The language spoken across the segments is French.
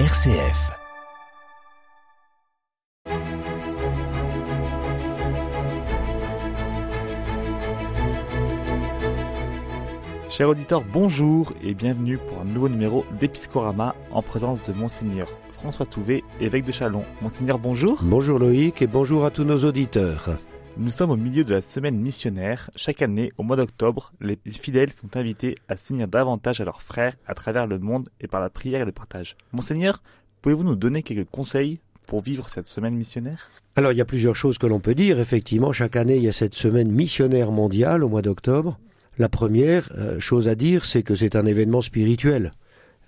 RCF. Chers auditeurs, bonjour et bienvenue pour un nouveau numéro d'Episcorama en présence de Monseigneur François Touvet, évêque de Chalon. Monseigneur, bonjour. Bonjour Loïc et bonjour à tous nos auditeurs. Nous sommes au milieu de la semaine missionnaire. Chaque année, au mois d'octobre, les fidèles sont invités à s'unir davantage à leurs frères à travers le monde et par la prière et le partage. Monseigneur, pouvez-vous nous donner quelques conseils pour vivre cette semaine missionnaire? Alors il y a plusieurs choses que l'on peut dire. Effectivement, chaque année, il y a cette semaine missionnaire mondiale au mois d'octobre. La première euh, chose à dire, c'est que c'est un événement spirituel.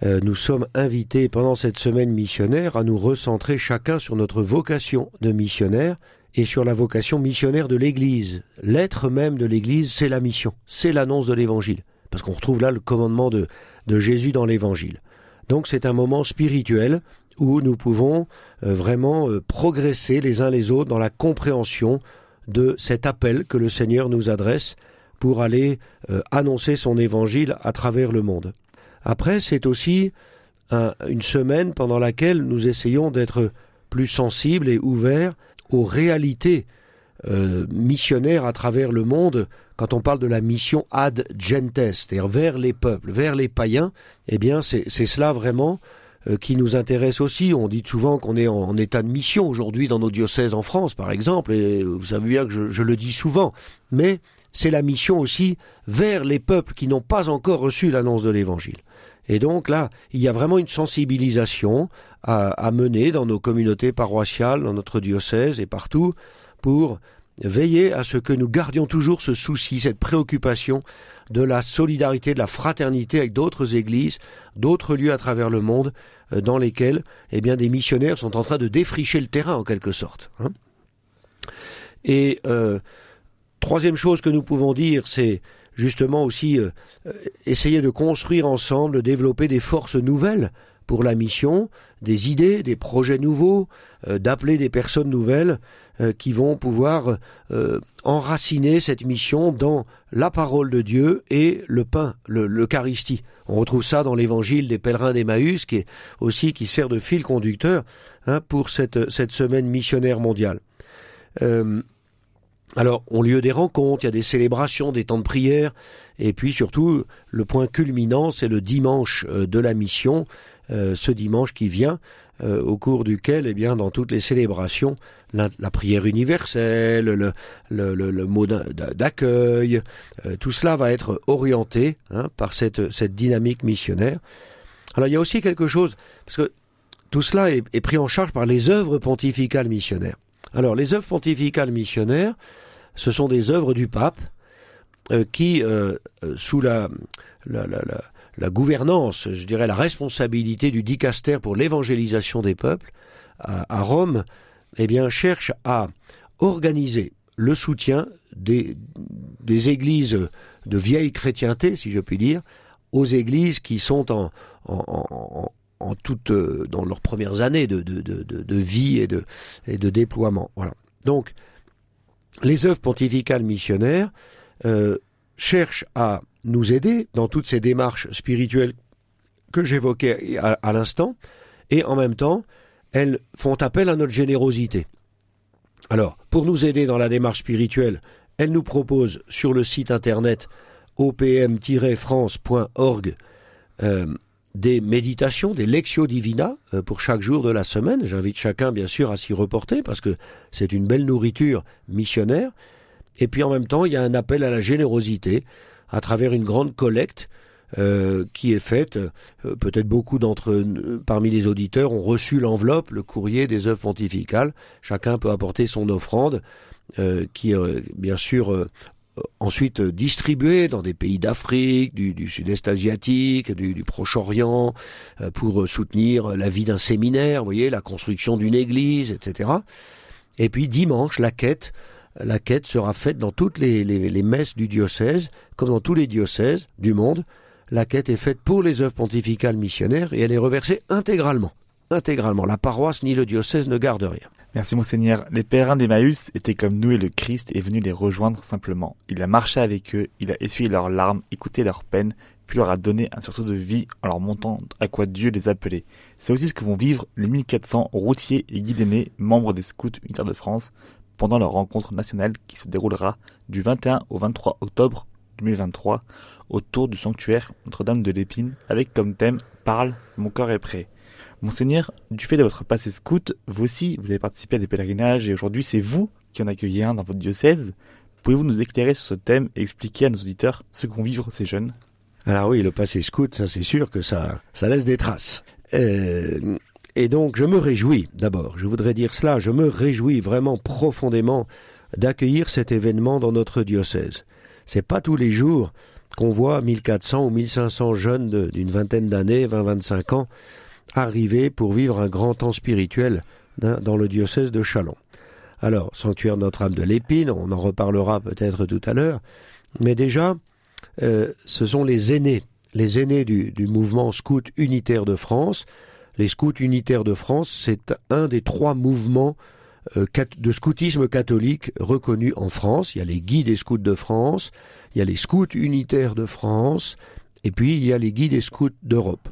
Euh, nous sommes invités pendant cette semaine missionnaire à nous recentrer chacun sur notre vocation de missionnaire et sur la vocation missionnaire de l'Église. L'être même de l'Église, c'est la mission, c'est l'annonce de l'Évangile, parce qu'on retrouve là le commandement de, Jésus dans l'Évangile. Donc c'est un moment spirituel où nous pouvons euh, vraiment progresser les uns les autres dans la compréhension de cet appel que le Seigneur nous adresse pour aller euh, annoncer son évangile à travers le monde. Après, c'est aussi une semaine pendant laquelle nous essayons d'être plus sensibles et ouverts aux réalités euh, missionnaires à travers le monde. Quand on parle de la mission ad gentes, c'est-à-dire vers les peuples, vers les païens, eh bien, c'est cela vraiment euh, qui nous intéresse aussi. On dit souvent qu'on est en, état de mission aujourd'hui dans nos diocèses en France, par exemple, et vous savez bien que je, je le dis souvent. Mais c'est la mission aussi vers les peuples qui n'ont pas encore reçu l'annonce de l'Évangile. Et donc là, il y a vraiment une sensibilisation à, mener dans nos communautés paroissiales, dans notre diocèse et partout, pour veiller à ce que nous gardions toujours ce souci, cette préoccupation de la solidarité, de la fraternité avec d'autres églises, d'autres lieux à travers le monde, euh, dans lesquels, eh bien, des missionnaires sont en train de défricher le terrain en quelque sorte. Hein. Et euh, Troisième chose que nous pouvons dire, c'est justement aussi euh, euh, essayer de construire ensemble, développer des forces nouvelles pour la mission, des idées, des projets nouveaux, euh, d'appeler des personnes nouvelles qui vont pouvoir enraciner cette mission dans la parole de Dieu et le pain, l'Eucharistie. On retrouve ça dans l'évangile des pèlerins d'Emmaüs, qui est aussi qui sert de fil conducteur hein, pour cette, cette semaine missionnaire mondiale. Alors, ont lieu des rencontres, il y a des célébrations, des temps de prière, et puis surtout, le point culminant, c'est le dimanche euh, de la mission, euh, ce dimanche qui vient, euh, au cours duquel, eh bien, dans toutes les célébrations, la, prière universelle, le, le, mot d'accueil, tout cela va être orienté hein, par cette, cette dynamique missionnaire. Alors, il y a aussi quelque chose, parce que tout cela est, est pris en charge par les œuvres pontificales missionnaires. Alors, les œuvres pontificales missionnaires, ce sont des œuvres du pape euh, qui, euh, euh, sous la, la, gouvernance, je dirais la responsabilité du dicaster pour l'évangélisation des peuples à, Rome, eh bien, cherche à organiser le soutien des, des églises de vieille chrétienté, si je puis dire, aux églises qui sont en, en, en, en toute, dans leurs premières années de, de, de, de vie et de, et de déploiement. Voilà. Donc, les œuvres pontificales missionnaires euh, cherchent à nous aider dans toutes ces démarches spirituelles que j'évoquais à, l'instant, et en même temps, elles font appel à notre générosité. Alors, pour nous aider dans la démarche spirituelle, elles nous proposent sur le site internet opm-france.org euh, des méditations, des lectio divina euh, pour chaque jour de la semaine. J'invite chacun bien sûr à s'y reporter parce que c'est une belle nourriture missionnaire. Et puis en même temps, il y a un appel à la générosité à travers une grande collecte euh, qui est faite. Euh, peut-être beaucoup d'entre parmi les auditeurs ont reçu l'enveloppe, le courrier des œuvres pontificales. Chacun peut apporter son offrande. qui bien sûr euh, ensuite euh, distribué dans des pays d'Afrique, du, sud-est asiatique, du, Proche-Orient, euh, pour soutenir la vie d'un séminaire, vous voyez, la construction d'une église, etc. Et puis dimanche, la quête, la quête sera faite dans toutes les, les, messes du diocèse, comme dans tous les diocèses du monde. La quête est faite pour les œuvres pontificales missionnaires et elle est reversée intégralement. Intégralement. La paroisse ni le diocèse ne gardent rien. Merci monseigneur. Les pèlerins d'Emmaüs étaient comme nous et le Christ est venu les rejoindre simplement. Il a marché avec eux, il a essuyé leurs larmes, écouté leurs peines, puis leur a donné un sursaut de vie en leur montrant à quoi Dieu les appelait. C'est aussi ce que vont vivre les 1400 routiers et guides aînés, membres des Scouts unitaires de France, pendant leur rencontre nationale qui se déroulera du 21 au 23 octobre 2023 autour du sanctuaire Notre-Dame de l'Épine avec comme thème Parle, mon corps est prêt. Monseigneur, du fait de votre passé scout, vous aussi, vous avez participé à des pèlerinages et aujourd'hui c'est vous qui en accueillez un dans votre diocèse. Pouvez-vous nous éclairer sur ce thème et expliquer à nos auditeurs ce qu'ont vivre ces jeunes? Alors oui, le passé scout, ça c'est sûr que ça, laisse des traces. Euh, et donc je me réjouis, d'abord, je voudrais dire cela, je me réjouis vraiment profondément d'accueillir cet événement dans notre diocèse. C'est pas tous les jours qu'on voit 1400 ou 1500 jeunes d'une vingtaine d'années, 20-25 ans, arriver pour vivre un grand temps spirituel dans le diocèse de Chalon. Alors, sanctuaire Notre-Dame de l'Épine, on en reparlera peut-être tout à l'heure, mais déjà, euh, ce sont les aînés, les aînés du, mouvement scout unitaire de France. Les scouts unitaires de France, c'est un des trois mouvements euh, de scoutisme catholique reconnus en France. Il y a les guides des scouts de France, il y a les scouts unitaires de France, et puis il y a les guides des scouts d'Europe.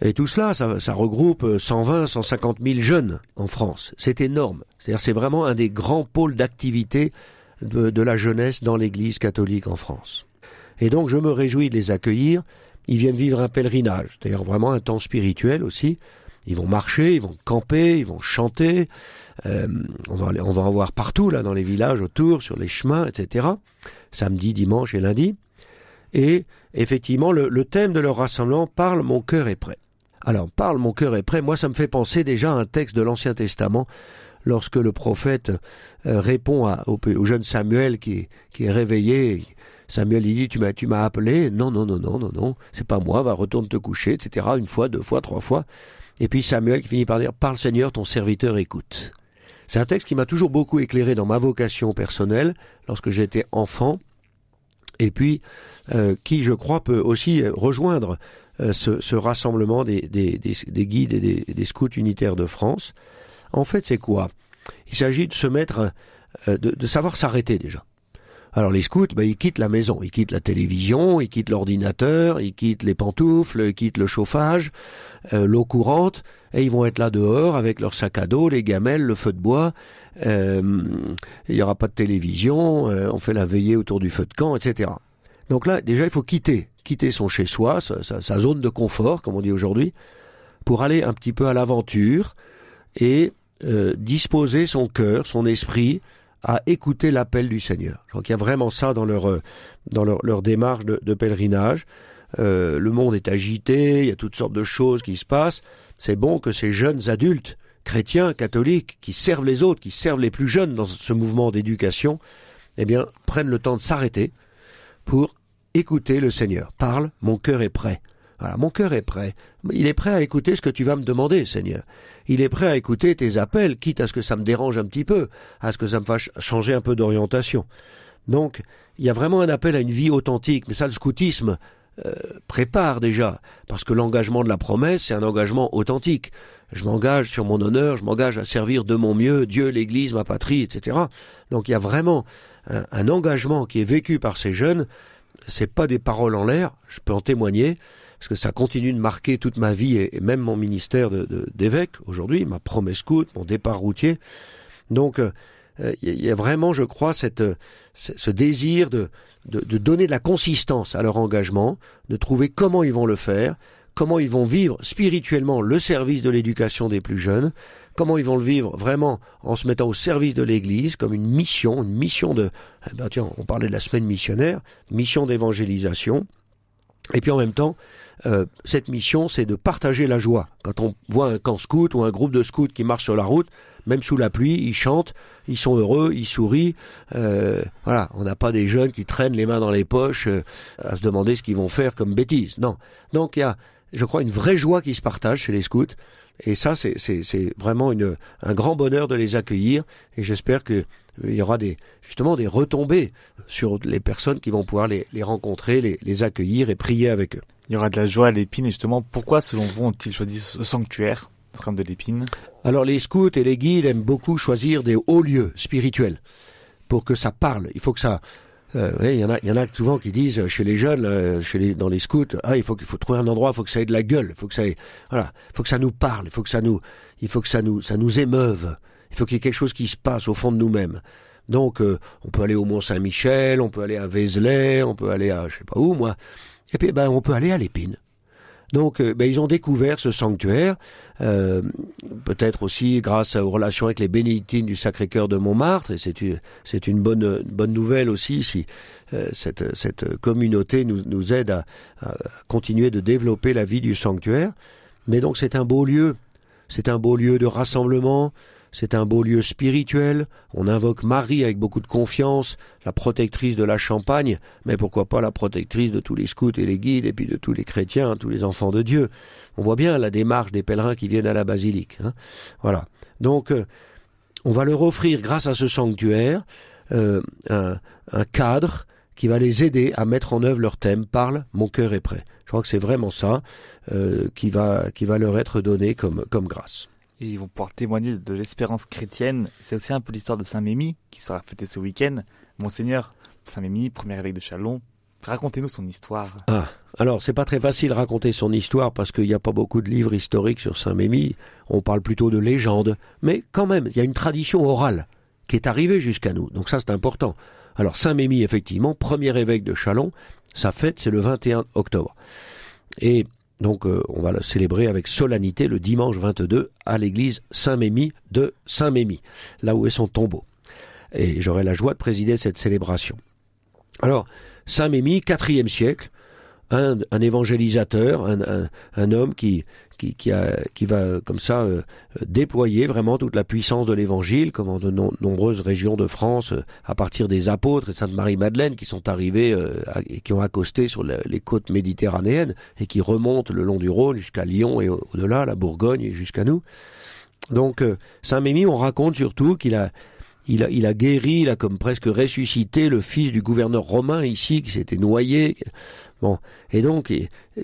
Et tout cela, ça, regroupe 120, 150 000 jeunes en France. C'est énorme. C'est-à-dire, c'est vraiment un des grands pôles d'activité de, la jeunesse dans l'Église catholique en France. Et donc, je me réjouis de les accueillir. Ils viennent vivre un pèlerinage, d'ailleurs vraiment un temps spirituel aussi. Ils vont marcher, ils vont camper, ils vont chanter. Euh, on, va, on va en voir partout là dans les villages autour, sur les chemins, etc. Samedi, dimanche et lundi. Et effectivement, le, le thème de leur rassemblement parle Mon cœur est prêt. Alors, parle, mon cœur est prêt. Moi, ça me fait penser déjà à un texte de l'Ancien Testament, lorsque le prophète euh, répond au, jeune Samuel qui, est réveillé. Samuel il dit tu m'as appelé. Non non non non non non. C'est pas moi. Va retourne te coucher etc une fois deux fois trois fois. Et puis Samuel qui finit par dire parle Seigneur ton serviteur écoute. C'est un texte qui m'a toujours beaucoup éclairé dans ma vocation personnelle lorsque j'étais enfant. Et puis euh, qui je crois peut aussi rejoindre euh, ce, rassemblement des, guides et des, scouts unitaires de France. En fait, c'est quoi? Il s'agit de se mettre, euh, de, savoir s'arrêter déjà. Alors les scouts, bah, ils quittent la maison, ils quittent la télévision, ils quittent l'ordinateur, ils quittent les pantoufles, ils quittent le chauffage, euh, l'eau courante, et ils vont être là dehors avec leur sac à dos, les gamelles, le feu de bois. il n'y aura pas de télévision, on fait la veillée autour du feu de camp, etc. Donc là, déjà, il faut quitter quitter son chez-soi, sa, zone de confort, comme on dit aujourd'hui, pour aller un petit peu à l'aventure et euh, disposer son cœur, son esprit à écouter l'appel du Seigneur. Je crois y a vraiment ça dans leur, euh, dans leur, démarche de, pèlerinage. Euh, le monde est agité, il y a toutes sortes de choses qui se passent. C'est bon que ces jeunes adultes, chrétiens, catholiques, qui servent les autres, qui servent les plus jeunes dans ce mouvement d'éducation, eh bien, prennent le temps de s'arrêter pour écoutez le Seigneur. Parle, mon cœur est prêt. Voilà, mon cœur est prêt. Il est prêt à écouter ce que tu vas me demander, Seigneur. Il est prêt à écouter tes appels, quitte à ce que ça me dérange un petit peu, à ce que ça me fasse changer un peu d'orientation. Donc, il y a vraiment un appel à une vie authentique. Mais ça, le scoutisme euh, prépare déjà, parce que l'engagement de la promesse, c'est un engagement authentique. Je m'engage sur mon honneur, je m'engage à servir de mon mieux Dieu, l'Église, ma patrie, etc. Donc, il y a vraiment un engagement qui est vécu par ces jeunes c'est pas des paroles en l'air, je peux en témoigner, parce que ça continue de marquer toute ma vie et, même mon ministère d'évêque aujourd'hui, ma promesse scout, mon départ routier. Donc, il euh, y a vraiment, je crois, cette, ce désir de, de, donner de la consistance à leur engagement, de trouver comment ils vont le faire, comment ils vont vivre spirituellement le service de l'éducation des plus jeunes, comment ils vont le vivre vraiment en se mettant au service de l'Église comme une mission, une mission de, eh ben tiens, on parlait de la semaine missionnaire, mission d'évangélisation, et puis en même temps, euh, cette mission, c'est de partager la joie. Quand on voit un camp scout ou un groupe de scouts qui marche sur la route, même sous la pluie, ils chantent, ils sont heureux, ils sourient. Euh, voilà, on n'a pas des jeunes qui traînent les mains dans les poches euh, à se demander ce qu'ils vont faire comme bêtises. Non. Donc il y a, je crois, une vraie joie qui se partage chez les scouts. Et ça, c'est vraiment une, un grand bonheur de les accueillir. Et j'espère qu'il y aura des, justement des retombées sur les personnes qui vont pouvoir les, les rencontrer, les, les, accueillir et prier avec eux. Il y aura de la joie à l'épine. Et justement, pourquoi, selon vous, ont-ils choisi ce sanctuaire, train de l'épine? Alors, les scouts et les guides aiment beaucoup choisir des hauts lieux spirituels pour que ça parle. Il faut que ça, Euh, il y en a, il y en a souvent qui disent chez les jeunes, euh, chez les, dans les scouts, ah, il faut qu'il faut trouver un endroit, il faut que ça ait de la gueule, faut que ça ait, voilà, il faut que ça nous parle, il faut que ça nous, il faut que ça nous, ça nous émeuve, il faut qu'il y ait quelque chose qui se passe au fond de nous-mêmes. Donc, euh, on peut aller au Mont Saint-Michel, on peut aller à Vézelay, on peut aller à, je sais pas où, moi, et puis ben, on peut aller à l'Épine. Donc, euh, ben, ils ont découvert ce sanctuaire, euh, peut-être aussi grâce aux relations avec les bénédictines du Sacré-Cœur de Montmartre, et c'est une, bonne, bonne nouvelle aussi si euh, cette, cette communauté nous, nous aide à, à continuer de développer la vie du sanctuaire. Mais donc, c'est un beau lieu, c'est un beau lieu de rassemblement, c'est un beau lieu spirituel. On invoque Marie avec beaucoup de confiance, la protectrice de la Champagne, mais pourquoi pas la protectrice de tous les scouts et les guides et puis de tous les chrétiens, tous les enfants de Dieu. On voit bien la démarche des pèlerins qui viennent à la basilique. Hein. Voilà. Donc, euh, on va leur offrir, grâce à ce sanctuaire, euh, un, cadre qui va les aider à mettre en œuvre leur thème Parle, mon cœur est prêt. Je crois que c'est vraiment ça euh, qui va qui va leur être donné comme comme grâce et ils vont pouvoir témoigner de l'espérance chrétienne. C'est aussi un peu l'histoire de Saint-Mémy qui sera fêtée ce week-end. Monseigneur, Saint-Mémy, premier évêque de Chalon, racontez-nous son histoire. Ah, alors c'est pas très facile de raconter son histoire parce qu'il n'y a pas beaucoup de livres historiques sur Saint-Mémy. On parle plutôt de légendes, mais quand même, il y a une tradition orale qui est arrivée jusqu'à nous. Donc ça, c'est important. Alors Saint-Mémy, effectivement, premier évêque de Chalon, sa fête, c'est le 21 octobre. Et donc euh, on va le célébrer avec solennité le dimanche 22 à l'église Saint-Mémy de Saint-Mémy, là où est son tombeau. Et j'aurai la joie de présider cette célébration. Alors, Saint-Mémy, quatrième siècle, un, évangélisateur, un, homme qui, qui, qui, a, qui va comme ça euh, déployer vraiment toute la puissance de l'évangile, comme dans de nombreuses régions de France, euh, à partir des apôtres et Sainte Marie-Madeleine qui sont arrivés euh, et qui ont accosté sur les côtes méditerranéennes et qui remontent le long du Rhône jusqu'à Lyon et au-delà, la Bourgogne et jusqu'à nous. Donc Saint-Mémy, on raconte surtout qu'il a il a, il a guéri, il a comme presque ressuscité le fils du gouverneur romain ici qui s'était noyé. Bon, et donc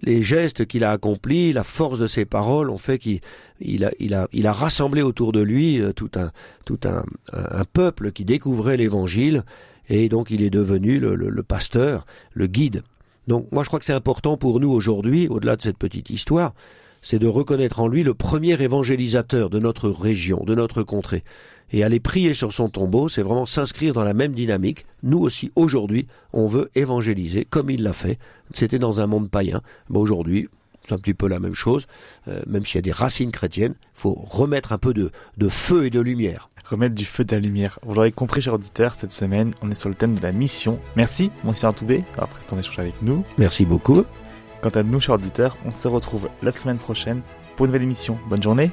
les gestes qu'il a accomplis, la force de ses paroles ont fait qu'il il a, il a, il a rassemblé autour de lui euh, tout un, tout un, un peuple qui découvrait l'Évangile, et donc il est devenu le, le, le pasteur, le guide. Donc moi je crois que c'est important pour nous aujourd'hui, au-delà de cette petite histoire, c'est de reconnaître en lui le premier évangélisateur de notre région, de notre contrée et aller prier sur son tombeau, c'est vraiment s'inscrire dans la même dynamique. Nous aussi, aujourd'hui, on veut évangéliser comme il l'a fait. C'était dans un monde païen. Mais aujourd'hui, c'est un petit peu la même chose. Euh, même s'il y a des racines chrétiennes, il faut remettre un peu de, de feu et de lumière. Remettre du feu et de la lumière. Vous l'aurez compris, chers auditeurs, cette semaine, on est sur le thème de la mission. Merci, monsieur Artoubé, d'avoir pris ton échange avec nous. Merci beaucoup. Quant à nous, chers auditeurs, on se retrouve la semaine prochaine pour une nouvelle émission. Bonne journée.